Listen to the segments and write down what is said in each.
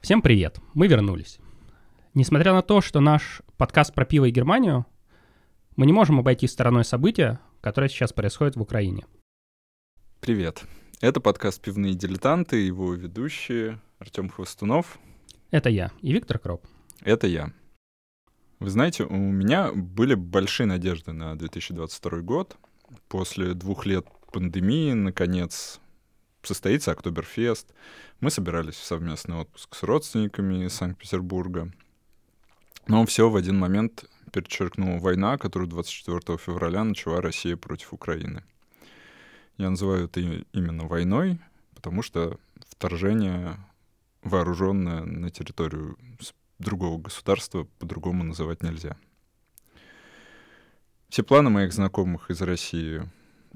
Всем привет, мы вернулись. Несмотря на то, что наш подкаст про пиво и Германию, мы не можем обойти стороной события, которое сейчас происходит в Украине. Привет. Это подкаст «Пивные дилетанты», его ведущие Артем Хвостунов. Это я и Виктор Кроп. Это я. Вы знаете, у меня были большие надежды на 2022 год. После двух лет пандемии, наконец, состоится Октоберфест. Мы собирались в совместный отпуск с родственниками из Санкт-Петербурга. Но все в один момент перечеркнула война, которую 24 февраля начала Россия против Украины. Я называю это именно войной, потому что вторжение вооруженное на территорию другого государства по-другому называть нельзя. Все планы моих знакомых из России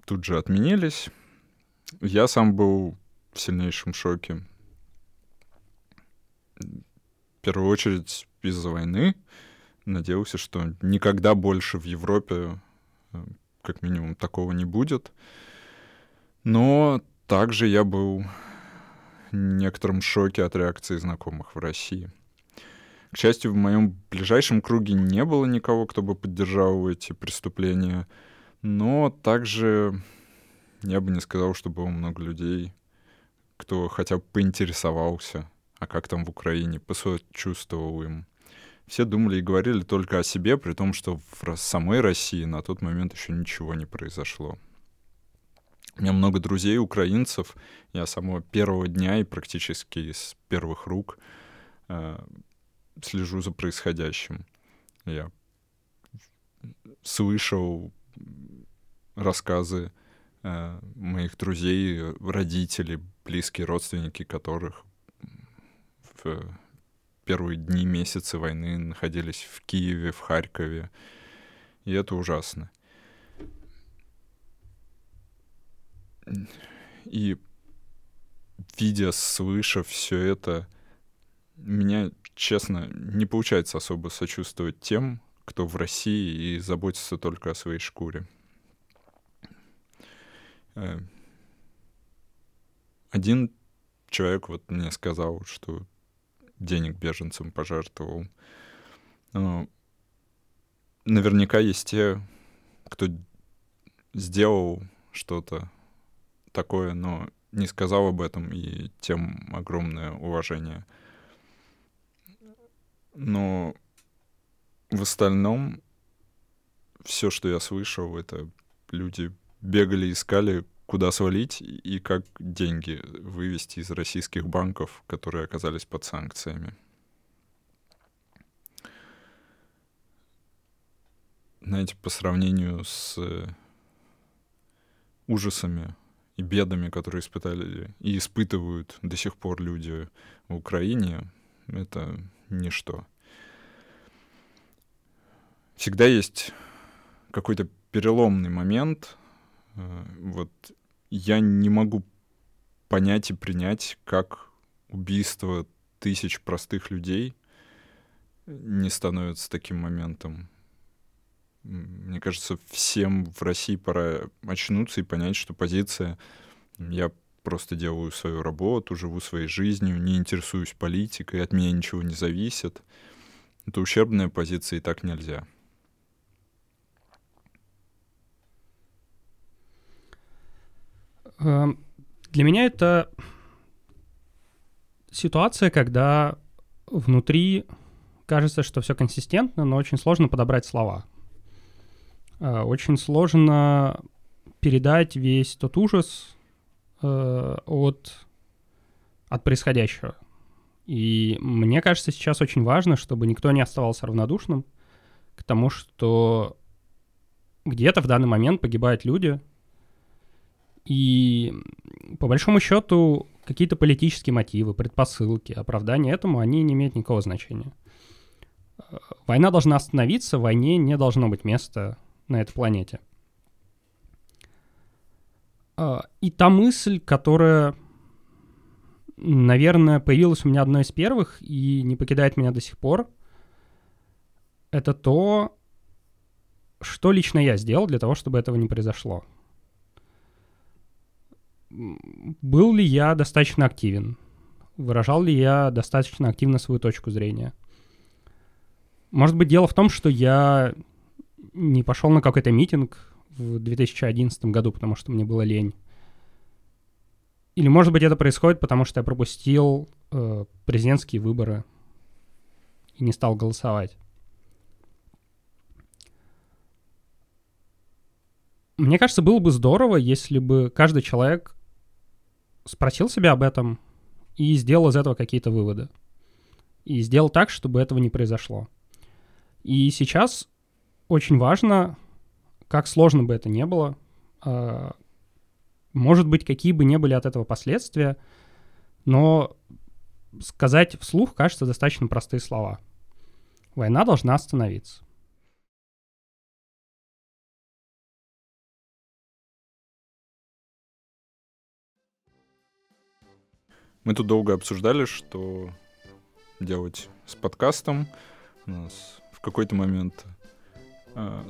тут же отменились. Я сам был в сильнейшем шоке. В первую очередь из-за войны. Надеялся, что никогда больше в Европе, э, как минимум, такого не будет. Но также я был некотором шоке от реакции знакомых в России. К счастью, в моем ближайшем круге не было никого, кто бы поддержал эти преступления, но также я бы не сказал, что было много людей, кто хотя бы поинтересовался, а как там в Украине, посочувствовал им. Все думали и говорили только о себе, при том, что в самой России на тот момент еще ничего не произошло. У меня много друзей украинцев. Я с самого первого дня и практически с первых рук э, слежу за происходящим. Я слышал рассказы Э, моих друзей, родителей, близкие родственники которых в первые дни, месяцы войны находились в Киеве, в Харькове. И это ужасно. И видя, слыша все это, меня, честно, не получается особо сочувствовать тем, кто в России и заботится только о своей шкуре. Э, один человек вот мне сказал, что денег беженцам пожертвовал. Но наверняка есть те, кто сделал что-то такое, но не сказал об этом, и тем огромное уважение. Но в остальном все, что я слышал, это люди бегали, искали, куда свалить и как деньги вывести из российских банков, которые оказались под санкциями. Знаете, по сравнению с ужасами и бедами, которые испытали и испытывают до сих пор люди в Украине, это ничто. Всегда есть какой-то переломный момент, Э, вот я не могу понять и принять, как убийство тысяч простых людей не становится таким моментом. Мне кажется, всем в России пора очнуться и понять, что позиция «я просто делаю свою работу, живу своей жизнью, не интересуюсь политикой, от меня ничего не зависит». Это ущербная позиция, и так нельзя. Эм, для меня это ситуация, когда внутри кажется, что все консистентно, но очень сложно подобрать слова. Э, очень сложно передать весь тот ужас э, от, от происходящего. И мне кажется, сейчас очень важно, чтобы никто не оставался равнодушным к тому, что где-то в данный момент погибают люди, и по большому счету какие-то политические мотивы, предпосылки, оправдания этому, они не имеют никакого значения. Война должна остановиться, войне не должно быть места на этой планете. А, и та мысль, которая наверное, появилось у меня одно из первых и не покидает меня до сих пор. Это то, что лично я сделал для того, чтобы этого не произошло. Был ли я достаточно активен? Выражал ли я достаточно активно свою точку зрения? Может быть, дело в том, что я не пошел на какой-то митинг в 2011 году, потому что мне было лень. Или, может быть, это происходит, потому что я пропустил э, президентские выборы и не стал голосовать. Мне кажется, было бы здорово, если бы каждый человек спросил себя об этом и сделал из этого какие-то выводы. И сделал так, чтобы этого не произошло. И сейчас очень важно, как сложно бы это не было, э, может быть, какие бы ни были от этого последствия, но сказать вслух кажется достаточно простые слова. Война должна остановиться. Мы тут долго обсуждали, что делать с подкастом. У нас в какой-то момент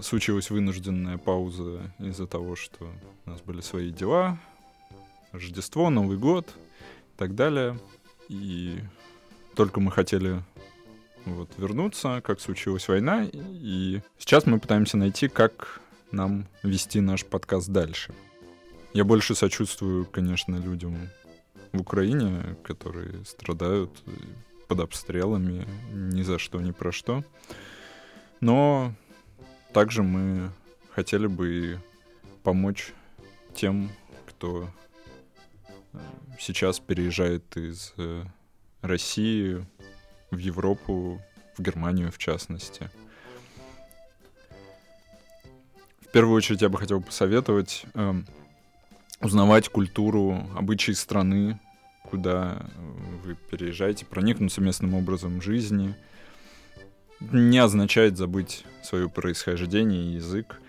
случилась вынужденная пауза из-за того, что у нас были свои дела, Рождество, Новый год и так далее. И только мы хотели вот вернуться, как случилась война, и сейчас мы пытаемся найти, как нам вести наш подкаст дальше. Я больше сочувствую, конечно, людям в Украине, которые страдают под обстрелами ни за что, ни про что. Но также мы хотели бы помочь тем, кто э, сейчас переезжает из э, России в Европу, в Германию в частности. В первую очередь я бы хотел посоветовать э, узнавать культуру, обычаи страны, куда вы переезжаете, проникнуться местным образом жизни, не означает забыть свое происхождение и язык.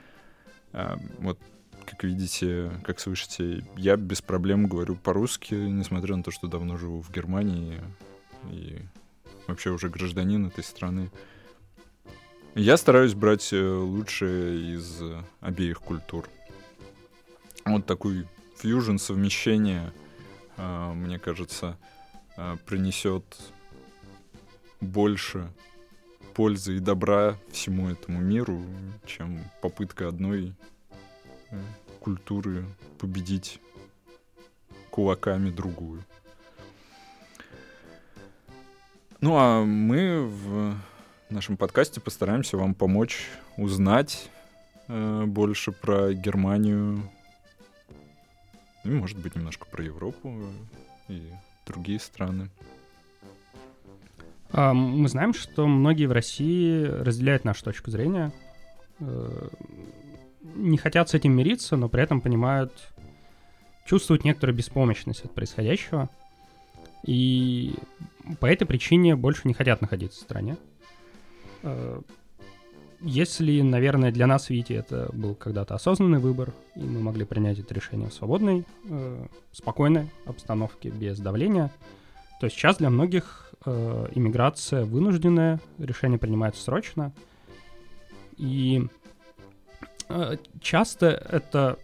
А, вот, как видите, как слышите, я без проблем говорю по-русски, несмотря на то, что давно живу в Германии и вообще уже гражданин этой страны. Я стараюсь брать э, лучшее из обеих культур. Вот такой фьюжн, совмещение, а, мне кажется, а, принесет больше пользы и добра всему этому миру, чем попытка одной э, культуры победить кулаками другую. Ну а мы в нашем подкасте постараемся вам помочь узнать э, больше про Германию, и, может быть, немножко про Европу и другие страны. А, мы знаем, что многие в России разделяют нашу точку зрения, э, не хотят с этим мириться, но при этом понимают, чувствуют некоторую беспомощность от происходящего, и по этой причине больше не хотят находиться в стране. Э, если, наверное, для нас, Вити, это был когда-то осознанный выбор, и мы могли принять это решение в свободной, э, спокойной обстановке, без давления, то сейчас для многих э, иммиграция вынужденная, решение принимается срочно. И э, часто это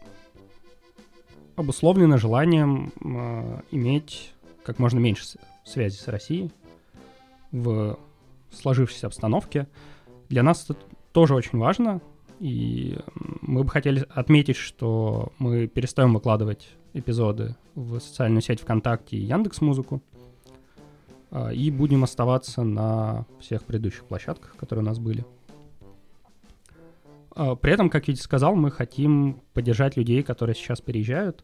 обусловлено желанием э, иметь как можно меньше связи с Россией в сложившейся обстановке. Для нас это тоже очень важно, и мы бы хотели отметить, что мы перестаем выкладывать эпизоды в социальную сеть ВКонтакте и Яндекс Музыку. И будем оставаться на всех предыдущих площадках, которые у нас были. А, при этом, как Витя сказал, мы хотим поддержать людей, которые сейчас переезжают,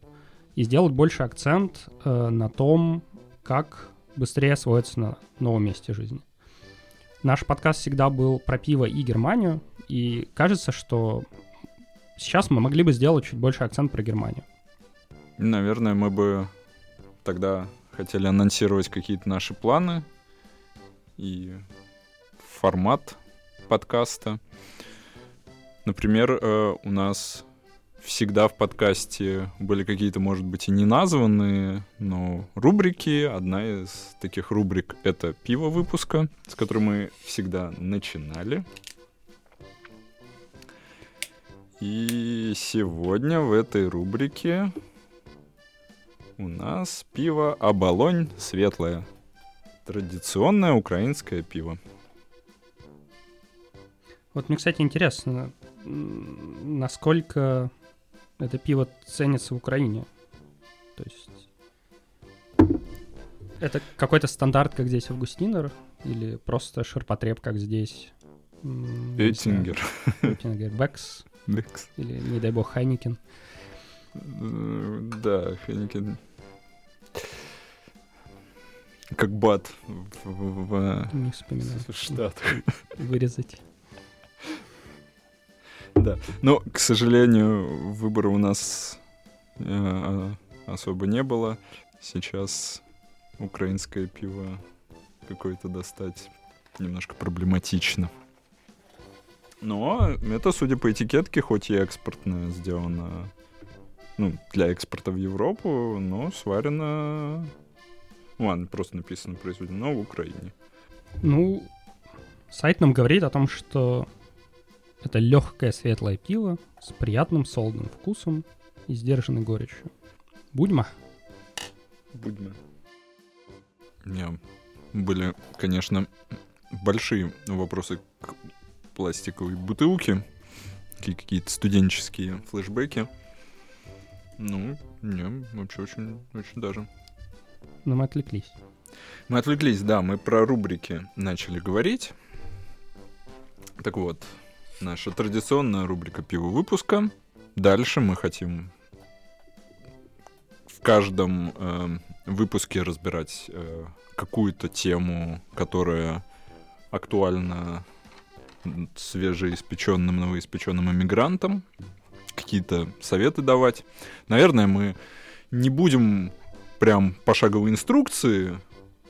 и сделать больше акцент э, на том, как быстрее освоиться на новом месте жизни. Наш подкаст всегда был про пиво и Германию, и кажется, что сейчас мы могли бы сделать чуть больше акцент про Германию. Наверное, мы бы тогда хотели анонсировать какие-то наши планы и формат подкаста. Например, э, у нас всегда в подкасте были какие-то, может быть, и не названные, но рубрики. Одна из таких рубрик — это пиво выпуска, с которой мы всегда начинали. И сегодня в этой рубрике у нас пиво «Оболонь светлое». Традиционное украинское пиво. Вот мне, кстати, интересно, насколько это пиво ценится в Украине. То есть это какой-то стандарт, как здесь Августинер, или просто ширпотреб, как здесь? Эттингер. Эттингер. Бекс. Beck's. Или, не дай бог, Heineken. Да, Heineken. Как Bud в, в, не вспоминаю. в Штатах. Вырезать. Да. Но, к сожалению, выбора у нас э, особо не было. Сейчас украинское пиво какое-то достать немножко проблематично. Но это, судя по этикетке, хоть и экспортное сделано, ну, для экспорта в Европу, но сварено... Ладно, просто написано произведено в Украине. Ну, сайт нам говорит о том, что это легкое светлое пиво с приятным солодным вкусом и сдержанной горечью. Будьма. Будьма. У меня были, конечно, большие вопросы к пластиковой бутылке, какие-то студенческие флешбеки. Ну, не, вообще очень, очень даже. Но мы отвлеклись. Мы отвлеклись, да, мы про рубрики начали говорить. Так вот, наша традиционная рубрика «Пиво выпуска». Дальше мы хотим в каждом э, выпуске разбирать э, какую-то тему, которая актуальна свежеиспеченным, новоиспеченным иммигрантам, какие-то советы давать. Наверное, мы не будем прям пошаговые инструкции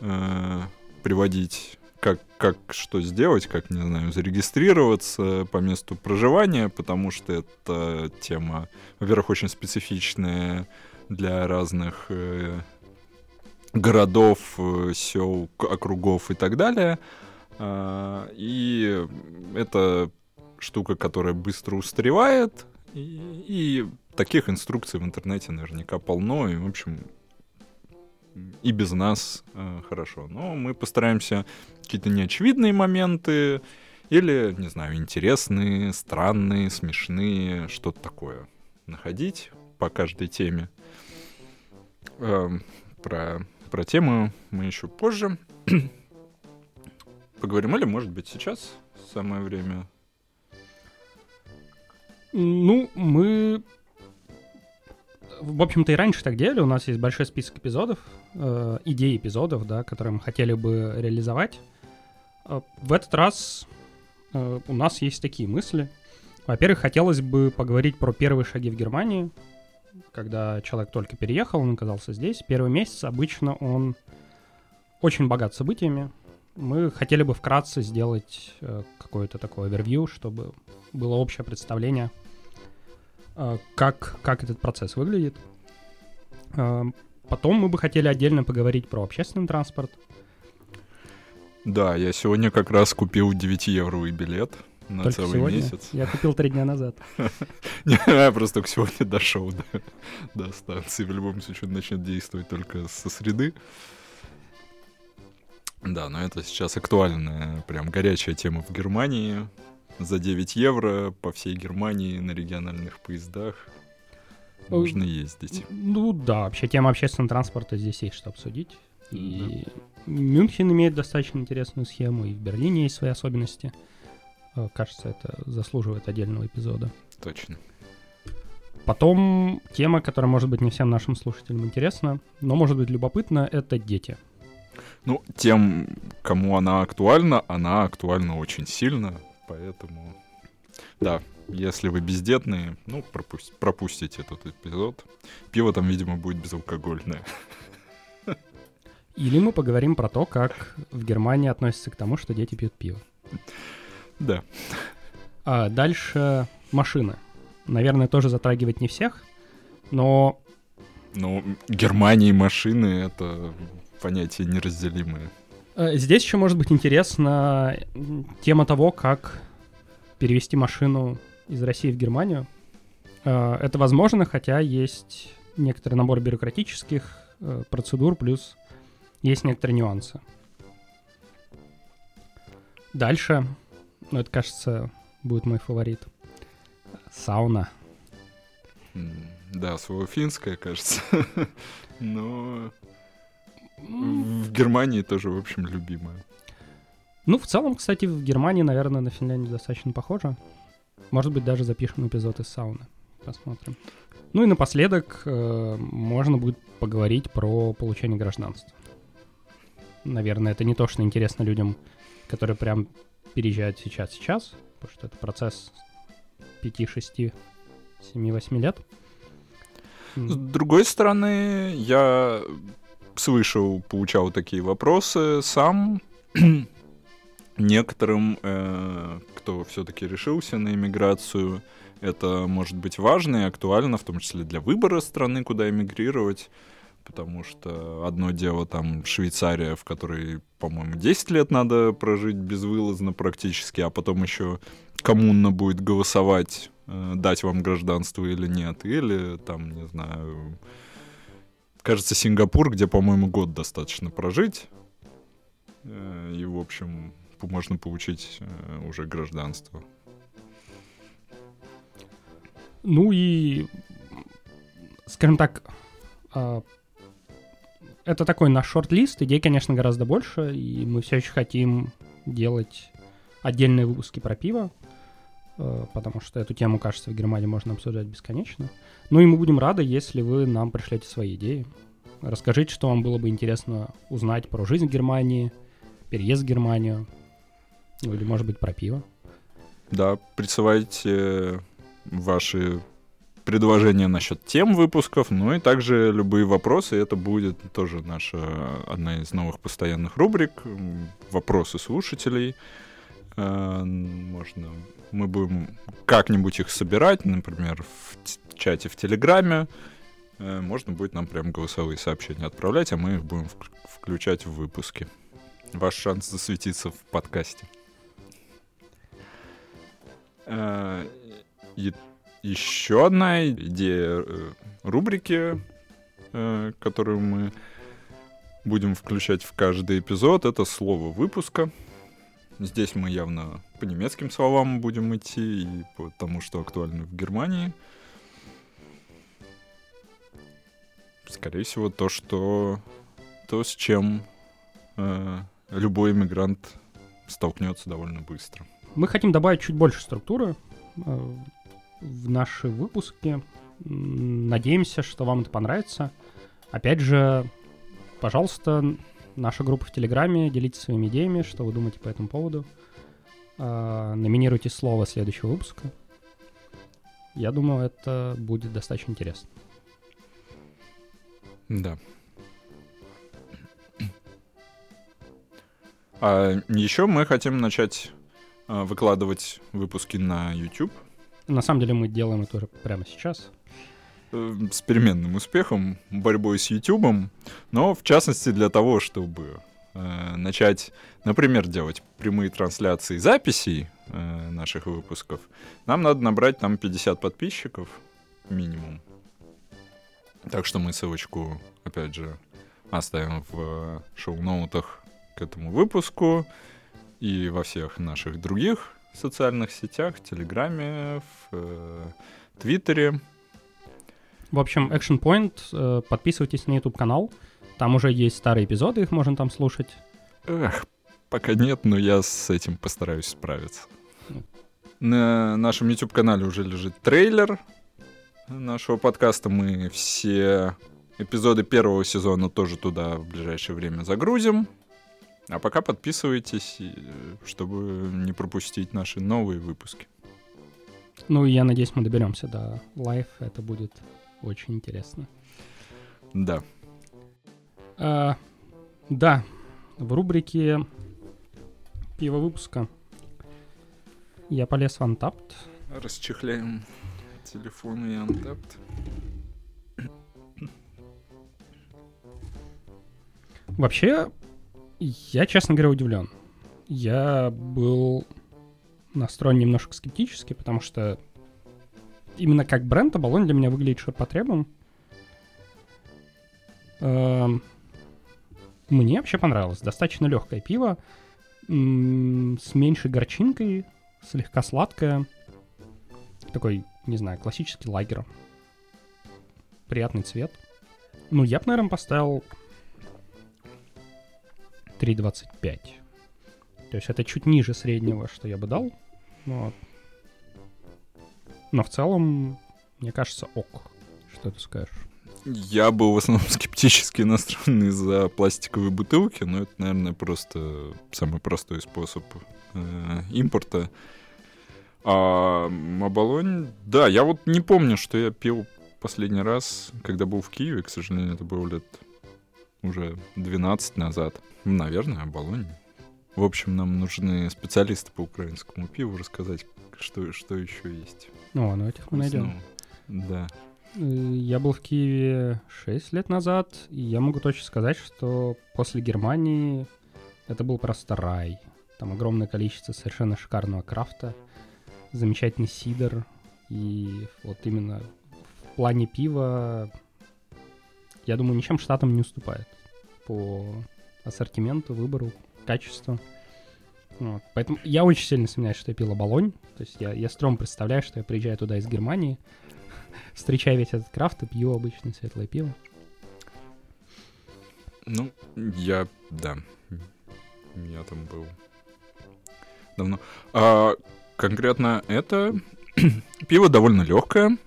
э, приводить как, как что сделать, как, не знаю, зарегистрироваться по месту проживания, потому что это тема, во-первых, очень специфичная для разных э, городов, э, сел, округов и так далее. Э, и это штука, которая быстро устаревает, и, и таких инструкций в интернете наверняка полно, и, в общем, и без нас э, хорошо. Но мы постараемся какие-то неочевидные моменты или, не знаю, интересные, странные, смешные, что-то такое находить по каждой теме. Э, про, про тему мы еще позже поговорим, или, может быть, сейчас самое время. Ну, мы в общем-то, и раньше так делали. У нас есть большой список эпизодов, э, идей эпизодов, да, которые мы хотели бы реализовать. Э, в этот раз э, у нас есть такие мысли. Во-первых, хотелось бы поговорить про первые шаги в Германии. Когда человек только переехал, он оказался здесь. Первый месяц обычно он очень богат событиями. Мы хотели бы вкратце сделать э, какое-то такое овервью, чтобы было общее представление — как, как этот процесс выглядит. А, потом мы бы хотели отдельно поговорить про общественный транспорт. Да, я сегодня как раз купил 9-евровый билет на только целый сегодня? месяц. Я купил три дня назад. Я просто сегодня дошел до станции. В любом случае, он начнет действовать только со среды. Да, но это сейчас актуальная, прям горячая тема в Германии за 9 евро по всей Германии на региональных поездах можно ездить. Ну да, вообще тема общественного транспорта здесь есть что обсудить. И да. Мюнхен имеет достаточно интересную схему, и в Берлине есть свои особенности. Э, кажется, это заслуживает отдельного эпизода. Точно. Потом тема, которая, может быть, не всем нашим слушателям интересна, но может быть любопытна, это дети. Ну, тем, кому она актуальна, она актуальна очень сильно. Поэтому, да, если вы бездетные, ну, пропусть, пропустите этот эпизод. Пиво там, видимо, будет безалкогольное. Или мы поговорим про то, как в Германии относятся к тому, что дети пьют пиво. Да. А дальше машины. наверное, тоже затрагивает не всех, но... Ну, Германия и машины — это понятия неразделимые. Э, здесь еще может быть интересна тема того, как перевести машину из России в Германию. Э, это возможно, хотя есть некоторый набор бюрократических э, процедур, плюс есть некоторые нюансы. Дальше, ну это, кажется, будет мой фаворит. Сауна. Да, свое финское, кажется. Но в Германии тоже, в общем, любимое. Ну, в целом, кстати, в Германии, наверное, на Финляндию достаточно похоже. Может быть, даже запишем эпизод из сауны. Посмотрим. Ну и напоследок э, можно будет поговорить про получение гражданства. Наверное, это не то, что интересно людям, которые прям переезжают сейчас-сейчас, потому что это процесс 5, 6, 7, 8 лет. С другой стороны, я слышал, получал такие вопросы сам. Некоторым, э, кто все-таки решился на иммиграцию, это может быть важно и актуально, в том числе для выбора страны, куда эмигрировать. Потому что одно дело там Швейцария, в которой, по-моему, 10 лет надо прожить безвылазно практически, а потом еще коммунно будет голосовать, э, дать вам гражданство или нет. Или там, не знаю, кажется, Сингапур, где, по-моему, год достаточно прожить. Э, и, в общем, можно получить э, уже гражданство. Ну и, скажем так, а, это такой наш шорт-лист. Идей, конечно, гораздо больше, и мы все еще хотим делать отдельные выпуски про пиво, потому что эту тему, кажется, в Германии можно обсуждать бесконечно. Ну и мы будем рады, если вы нам пришлете свои идеи. Расскажите, что вам было бы интересно узнать про жизнь в Германии, переезд в Германию, ну или, может быть, про пиво. Да, присылайте ваши предложения насчет тем выпусков, ну и также любые вопросы. Это будет тоже наша одна из новых постоянных рубрик. Вопросы слушателей. Э, можно мы будем как-нибудь их собирать, например, в чате в Телеграме. Э, можно будет нам прям голосовые сообщения отправлять, а мы их будем включать в выпуски. Ваш шанс засветиться в подкасте. Э, и еще одна идея э, рубрики, э, которую мы будем включать в каждый эпизод, это слово выпуска. Здесь мы явно по немецким словам будем идти и по тому, что актуально в Германии. Скорее всего, то, что то, с чем э, любой иммигрант столкнется довольно быстро. Мы хотим добавить чуть больше структуры э, в наши выпуски. Надеемся, что вам это понравится. Опять же, пожалуйста, наша группа в Телеграме, делитесь своими идеями, что вы думаете по этому поводу. Э, номинируйте слово следующего выпуска. Я думаю, это будет достаточно интересно. Да. А еще мы хотим начать а, выкладывать выпуски на YouTube. На самом деле мы делаем это уже прямо сейчас. Э, с переменным успехом, борьбой с YouTube, но в частности для того, чтобы э, начать, например, делать прямые трансляции записей э, наших выпусков, нам надо набрать там 50 подписчиков минимум. Так что мы ссылочку, опять же, оставим в шоу-ноутах к этому выпуску и во всех наших других социальных сетях, в Телеграме, в э, Твиттере. В общем, Action Point, э, подписывайтесь на YouTube-канал. Там уже есть старые эпизоды, их можно там слушать. Эх, пока нет, но я с этим постараюсь справиться. На нашем YouTube-канале уже лежит трейлер нашего подкаста. Мы все эпизоды первого сезона тоже туда в ближайшее время загрузим. А пока подписывайтесь, чтобы не пропустить наши новые выпуски. Ну, я надеюсь, мы доберемся до live. Это будет очень интересно. Да. А, да, в рубрике пиво выпуска я полез в Untappd. Расчехляем Телефон и Untappd. Вообще, я, честно говоря, удивлен. Я был настроен немножко скептически, потому что именно как бренд Оболонь для меня выглядит ширпотребом. Эм, Мне вообще понравилось. Достаточно легкое пиво, с меньшей горчинкой, слегка сладкое. Такой, не знаю, классический лагер. Приятный цвет. Ну, я бы, наверное, поставил 3.25. То есть это чуть ниже среднего, что я бы дал. Вот. Но в целом, мне кажется, ок. Что ты скажешь? Я был в основном скептически настроен из-за пластиковой бутылки, но это, наверное, просто самый простой способ э, импорта. А Оболонь, да, я вот не помню, что я пил последний раз, когда был в Киеве, к сожалению, это было лет уже 12 назад. Наверное, Оболонь. В общем, нам нужны специалисты по украинскому пиву рассказать, что, что еще есть. О, ну этих мы найдем. Ну, да. Э, Я был в Киеве 6 лет назад, и я могу точно сказать, что после Германии это был просто рай. Там огромное количество совершенно шикарного крафта, замечательный сидр, и вот именно в плане пива, я думаю, ничем штатам не уступает по ассортименту, выбору, качеству. Вот. Поэтому я очень сильно сомневаюсь, что я пил Оболонь. То есть я, я стром представляю, что я приезжаю туда из Германии, встречаю весь этот крафт и пью обычное светлое пиво. Ну, я, да, я там был давно. А, конкретно это пиво довольно легкое.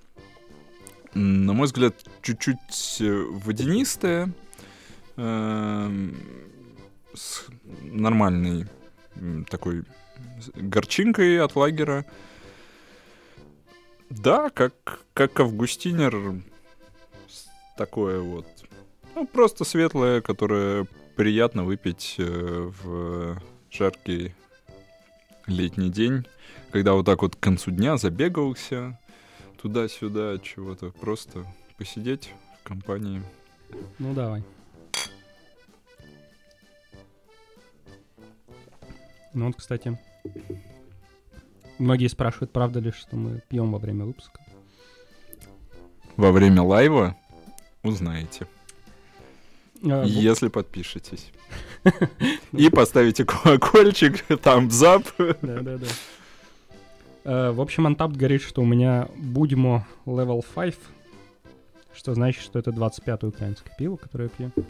На мой взгляд, чуть-чуть э, водянистое. эм, С нормальной такой горчинкой от лагера. Да, как, как августинер. Такое вот. Ну, просто светлое, которое приятно выпить э, в жаркий летний день, когда вот так вот к концу дня забегался туда-сюда, чего-то, просто посидеть в компании. Ну давай. Ну вот, кстати, многие спрашивают, правда ли, что мы пьем во время выпуска. Во время лайва узнаете, А, если подпишетесь. И поставите колокольчик, там зап. Да-да-да. Э, В общем, Антапт говорит, что у меня Будьмо Level 5, что значит, что это 25-е украинское пиво, которое я пью.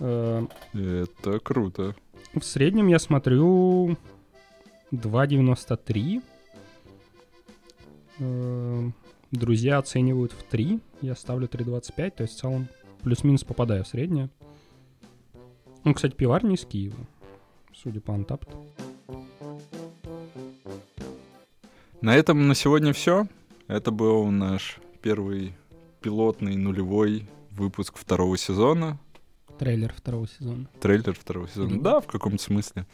Э, Это круто. В среднем я смотрю 2.93. Э, Друзья оценивают в 3. Я ставлю 3.25, то есть в целом плюс-минус попадаю в среднее. Ну, кстати, пиварня из Киева, судя по антапту. На этом на сегодня все. Это был наш первый пилотный нулевой выпуск второго сезона. Трейлер второго сезона. Трейлер второго сезона. Да, в каком-то смысле.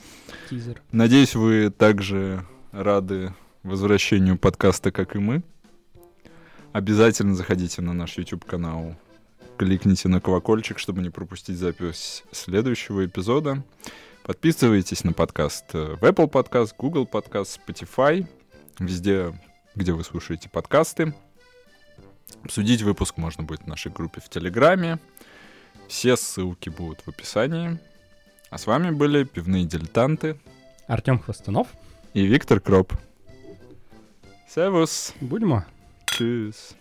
Тизер. Надеюсь, вы также рады возвращению подкаста, как и мы. Обязательно заходите на наш YouTube-канал, кликните на колокольчик, чтобы не пропустить запись следующего эпизода. Подписывайтесь на подкаст э, в Apple Podcast, Google Podcast, Spotify, везде, где вы слушаете подкасты. Обсудить выпуск можно будет в нашей группе в Телеграме. Все ссылки будут в описании. А с вами были пивные дилетанты Артем Хвостунов. и Виктор Кроп. Сервус. Будемо. Tschüss.